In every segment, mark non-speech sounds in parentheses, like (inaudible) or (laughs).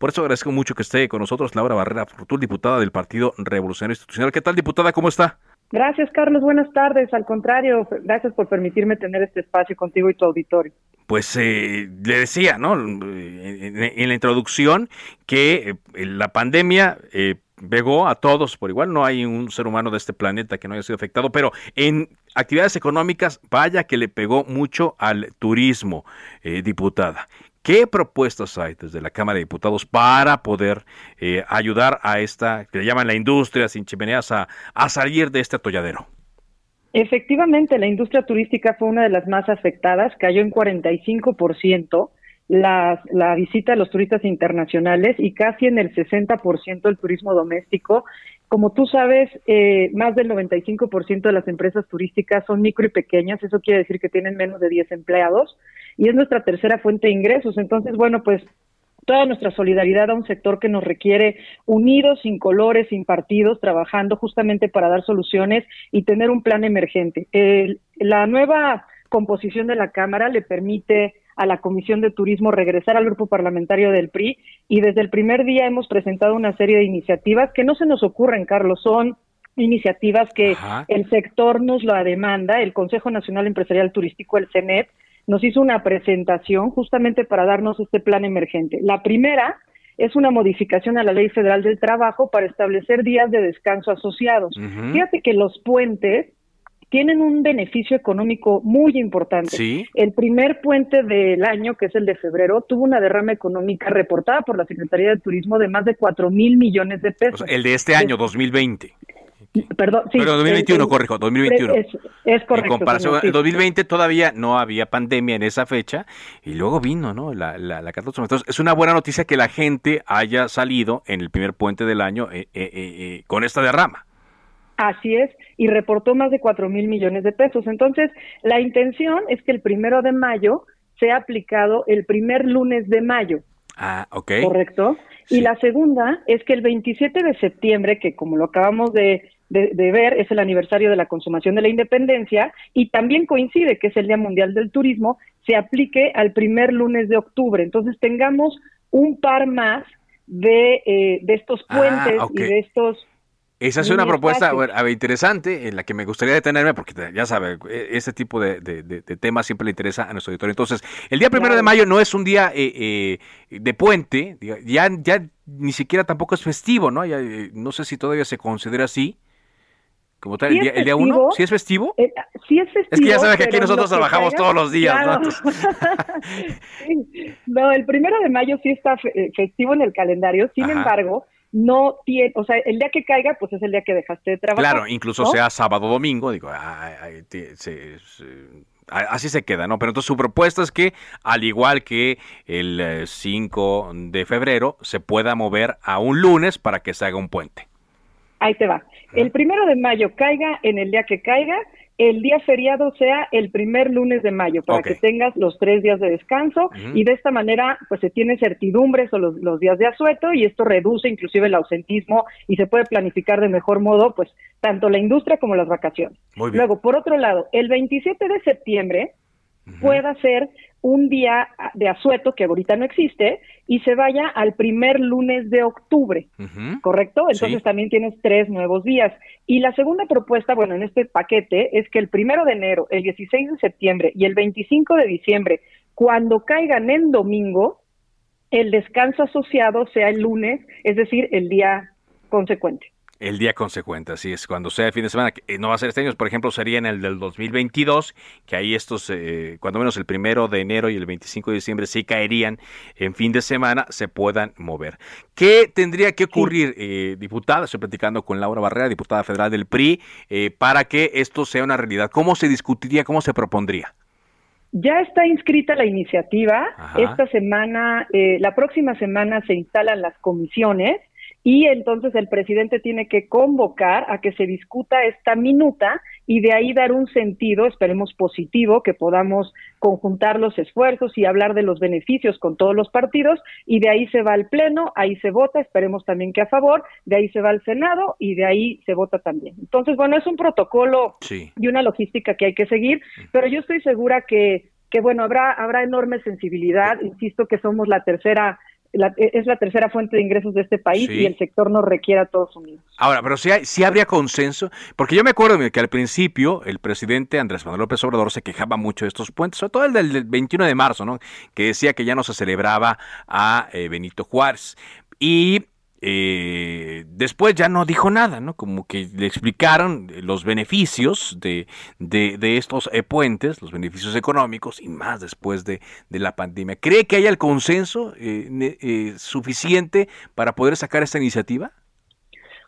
Por eso agradezco mucho que esté con nosotros Laura Barrera Fortul, diputada del Partido Revolucionario Institucional. ¿Qué tal, diputada? ¿Cómo está? Gracias, Carlos. Buenas tardes. Al contrario, gracias por permitirme tener este espacio contigo y tu auditorio. Pues eh, le decía, ¿no? En, la introducción que eh, la pandemia eh, pegó a todos por igual. No hay un ser humano de este planeta que no haya sido afectado, pero en actividades económicas, vaya que le pegó mucho al turismo, diputada. ¿Qué propuestas hay desde la Cámara de Diputados para poder eh, ayudar a esta, que le llaman la industria sin chimeneas, a, salir de este atolladero? Efectivamente, la industria turística fue una de las más afectadas, cayó en 45% la, la visita de los turistas internacionales y casi en el 60% el turismo doméstico. Como tú sabes, eh, más del 95% de las empresas turísticas son micro y pequeñas, eso quiere decir que tienen menos de 10 empleados y es nuestra tercera fuente de ingresos. Entonces, bueno, pues toda nuestra solidaridad a un sector que nos requiere unidos, sin colores, sin partidos, trabajando justamente para dar soluciones y tener un plan emergente. la nueva composición de la Cámara le permite a la Comisión de Turismo regresar al grupo parlamentario del PRI y desde el primer día hemos presentado una serie de iniciativas que no se nos ocurren, Carlos, son iniciativas que el sector nos la demanda, el Consejo Nacional Empresarial Turístico, el CENET, nos hizo una presentación justamente para darnos este plan emergente. La primera es una modificación a la Ley Federal del Trabajo para establecer días de descanso asociados. Fíjate que los puentes tienen un beneficio económico muy importante. El primer puente del año, que es el de febrero, tuvo una derrama económica reportada por la Secretaría de Turismo de más de 4 mil millones de pesos. el de este año, 2020. Perdón, sí. Pero 2021, corrijo, 2021. Es, es correcto. En comparación, en 2020 todavía no había pandemia en esa fecha y luego vino, ¿no? La, la, la Entonces, es una buena noticia que la gente haya salido en el primer puente del año eh, eh, eh, con esta derrama. Así es, y reportó más de 4 mil millones de pesos. Entonces, la intención es que el primero de mayo sea aplicado el primer lunes de mayo. Ah, ok. ¿Correcto? Y la segunda es que el 27 de septiembre, que como lo acabamos de de, ver es el aniversario de la consumación de la independencia y también coincide que es el Día Mundial del Turismo, se aplique al primer lunes de octubre. Entonces tengamos un par más de, eh, de estos ah, puentes y de estos esa es una propuesta interesante en la que me gustaría detenerme porque ya sabe, este tipo de, temas siempre le interesa a nuestro auditorio. Entonces, el día primero de mayo no es un día eh, eh, de puente, ya, ya ni siquiera tampoco es festivo, ¿no? no sé si todavía se considera así. Como tal, el, día, el, día, uno, ¿sí es festivo? Eh, sí es festivo. Es que ya sabes que aquí nosotros trabajamos todos los días, ¿no? (laughs) no, el primero de mayo sí está eh, festivo en el calendario, sin embargo, no tiene, o sea, el día que caiga, pues es el día que dejaste de trabajar. Claro, incluso sea sábado o domingo, digo, así se queda, ¿no? Pero entonces su propuesta es que, al igual que el 5 eh, de febrero, se pueda mover a un lunes para que se haga un puente. Ahí te va. El primero de mayo caiga en el día que caiga, el día feriado sea el primer lunes de mayo para que tengas los tres días de descanso y de esta manera pues se tiene certidumbre sobre los, días de asueto y esto reduce inclusive el ausentismo y se puede planificar de mejor modo pues tanto la industria como las vacaciones. Luego, por otro lado, el 27 de septiembre pueda ser un día de asueto que ahorita no existe y se vaya al primer lunes de octubre, ¿correcto? Entonces también tienes tres nuevos días. Y la segunda propuesta, bueno, en este paquete es que el primero de enero, el 16 de septiembre y el 25 de diciembre, cuando caigan en domingo, el descanso asociado sea el lunes, es decir, el día consecuente. El día consecuente, así es. Cuando sea el fin de semana, que no va a ser este año, por ejemplo, sería en el del 2022, que ahí estos, eh, cuando menos el primero de enero y el 25 de diciembre sí caerían en fin de semana, se puedan mover. ¿Qué tendría que ocurrir, eh, diputada? Estoy platicando con Laura Barrera, diputada federal del PRI, eh, para que esto sea una realidad. ¿Cómo se discutiría, cómo se propondría? Ya está inscrita la iniciativa. Esta semana, eh, la próxima semana se instalan las comisiones y entonces el presidente tiene que convocar a que se discuta esta minuta y de ahí dar un sentido, esperemos positivo, que podamos conjuntar los esfuerzos y hablar de los beneficios con todos los partidos y de ahí se va al Pleno, ahí se vota, esperemos también que a favor, de ahí se va al Senado y de ahí se vota también. Entonces, bueno, es un protocolo y una logística que hay que seguir, pero yo estoy segura que que bueno, habrá habrá enorme sensibilidad, insisto que somos la tercera e, es la tercera fuente de ingresos de este país y el sector nos requiere a todos unidos. Ahora, pero si sí habría consenso, porque yo me acuerdo que al principio el presidente Andrés Manuel López Obrador se quejaba mucho de estos puentes, sobre todo el del 21 de marzo, ¿no? que decía que ya no se celebraba a eh, Benito Juárez. Y eh, después ya no dijo nada, ¿no? Como que le explicaron los beneficios de, de, estos eh, puentes, los beneficios económicos y más después de, la pandemia. ¿Cree que haya el consenso eh, suficiente para poder sacar esta iniciativa?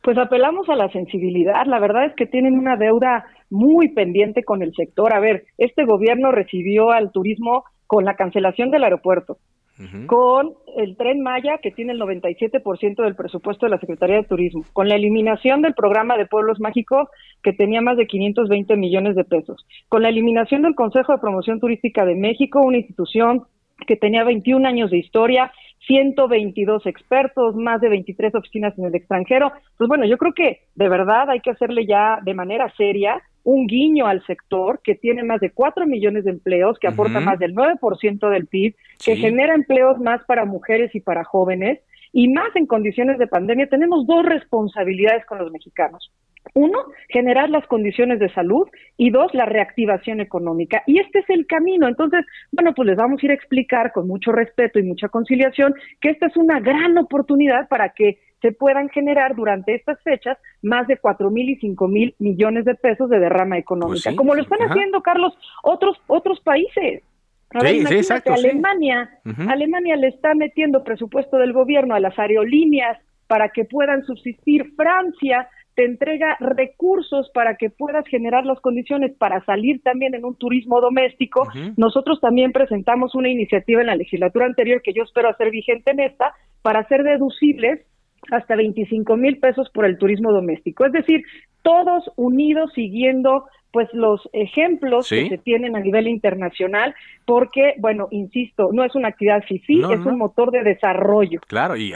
Pues apelamos a la sensibilidad. La verdad es que tienen una deuda muy pendiente con el sector. A ver, este gobierno recibió al turismo con la cancelación del aeropuerto, con el tren Maya, que tiene el 97% del presupuesto de la Secretaría de Turismo, con la eliminación del programa de Pueblos Mágicos, que tenía más de 520 millones de pesos, con la eliminación del Consejo de Promoción Turística de México, una institución que tenía 21 años de historia, 122 expertos, más de 23 oficinas en el extranjero. Pues bueno, yo creo que de verdad hay que hacerle ya de manera seria un guiño al sector que tiene más de 4 millones de empleos, que aporta más del 9% del PIB, que genera empleos más para mujeres y para jóvenes, y más en condiciones de pandemia. Tenemos dos responsabilidades con los mexicanos. Uno, generar las condiciones de salud y dos, la reactivación económica. Y este es el camino. Entonces, bueno, pues les vamos a ir a explicar con mucho respeto y mucha conciliación que esta es una gran oportunidad para que se puedan generar durante estas fechas más de cuatro mil y cinco mil millones de pesos de derrama económica, pues como lo están haciendo, Carlos, otros otros países. sí, exacto, Alemania, Alemania le está metiendo presupuesto del gobierno a las aerolíneas para que puedan subsistir. Francia te entrega recursos para que puedas generar las condiciones para salir también en un turismo doméstico. Nosotros también presentamos una iniciativa en la legislatura anterior que yo espero hacer vigente en esta para hacer deducibles hasta 25 mil pesos por el turismo doméstico. Es decir, todos unidos siguiendo pues los ejemplos que se tienen a nivel internacional, porque, bueno, insisto, no es una actividad FIFI, es un motor de desarrollo. Claro, y,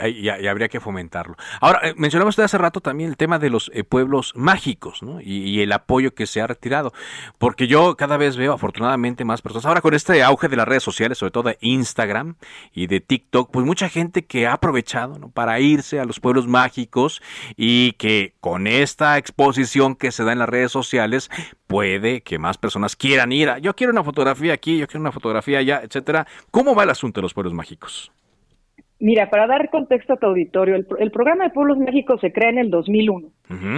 habría que fomentarlo. Ahora, eh, mencionamos usted hace rato también el tema de los eh, pueblos mágicos, ¿no? Y, el apoyo que se ha retirado, porque yo cada vez veo afortunadamente más personas, ahora con este auge de las redes sociales, sobre todo de Instagram y de TikTok, pues mucha gente que ha aprovechado ¿no? para irse a los pueblos mágicos y que con esta exposición que se da en las redes sociales, puede que más personas quieran ir. A, yo quiero una fotografía aquí, yo quiero una fotografía allá, etcétera. ¿Cómo va el asunto de los pueblos mágicos? Mira, para dar contexto a tu auditorio, el, programa de Pueblos Mágicos se crea en el 2001.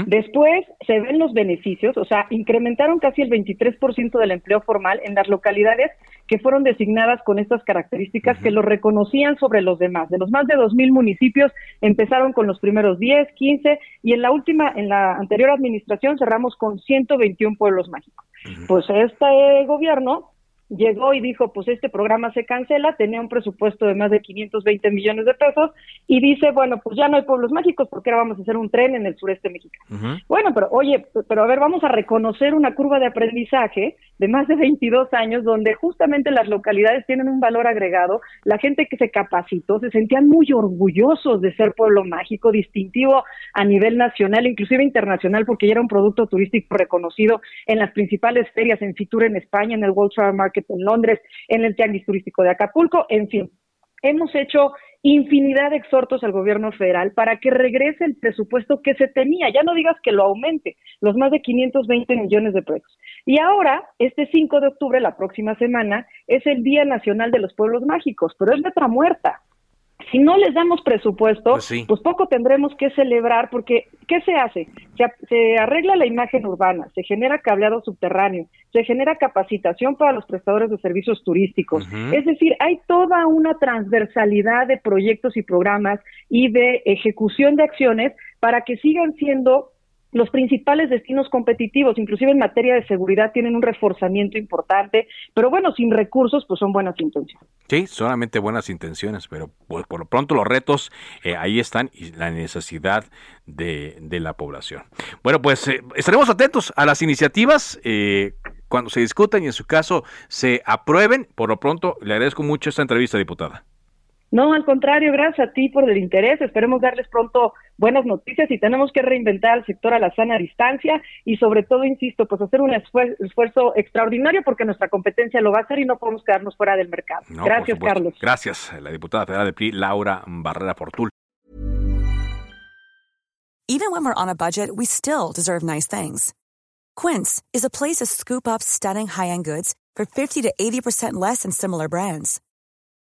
Después se ven los beneficios, o sea, incrementaron casi el 23% del empleo formal en las localidades que fueron designadas con estas características que lo reconocían sobre los demás. De los más de 2.000 municipios empezaron con los primeros 10, 15 y en la última, en la anterior administración cerramos con 121 pueblos mágicos. Pues este gobierno llegó y dijo, pues este programa se cancela, tenía un presupuesto de más de 520 millones de pesos y dice, bueno, pues ya no hay pueblos mágicos porque ahora vamos a hacer un tren en el sureste mexicano. Bueno, pero oye, pero a ver, vamos a reconocer una curva de aprendizaje de más de 22 años donde justamente las localidades tienen un valor agregado, la gente que se capacitó se sentían muy orgullosos de ser pueblo mágico, distintivo a nivel nacional, inclusive internacional, porque ya era un producto turístico reconocido en las principales ferias, en Fitur en España, en el World Travel Market en Londres, en el Tianguis Turístico de Acapulco, en fin. Hemos hecho infinidad de exhortos al gobierno federal para que regrese el presupuesto que se tenía, ya no digas que lo aumente, los más de 520 millones de pesos. Y ahora, este 5 de octubre, la próxima semana, es el Día Nacional de los Pueblos Mágicos, pero es letra muerta si no les damos presupuesto, pues, pues, poco tendremos que celebrar porque ¿qué se hace? Se, arregla la imagen urbana, se genera cableado subterráneo, se genera capacitación para los prestadores de servicios turísticos. Es decir, hay toda una transversalidad de proyectos y programas y de ejecución de acciones para que sigan siendo los principales destinos competitivos, inclusive en materia de seguridad, tienen un reforzamiento importante, pero bueno, sin recursos, pues son buenas intenciones. Sí, solamente buenas intenciones, pero pues, por lo pronto los retos eh, ahí están y la necesidad de, de la población. Bueno, pues eh, estaremos atentos a las iniciativas. Eh, cuando se discutan y en su caso se aprueben, por lo pronto le agradezco mucho esta entrevista, diputada. No, al contrario, gracias a ti por el interés. Esperemos darles pronto buenas noticias y tenemos que reinventar al sector a la sana distancia y sobre todo, insisto, pues hacer un esfuerzo extraordinario porque nuestra competencia lo va a hacer y no podemos quedarnos fuera del mercado. gracias, Carlos. Gracias, la diputada federal de PRI, Laura Barrera Fortul. Even when we're on a budget, we still deserve nice things. Quince is a place to scoop up stunning high-end goods for 50 to 80% less than similar brands.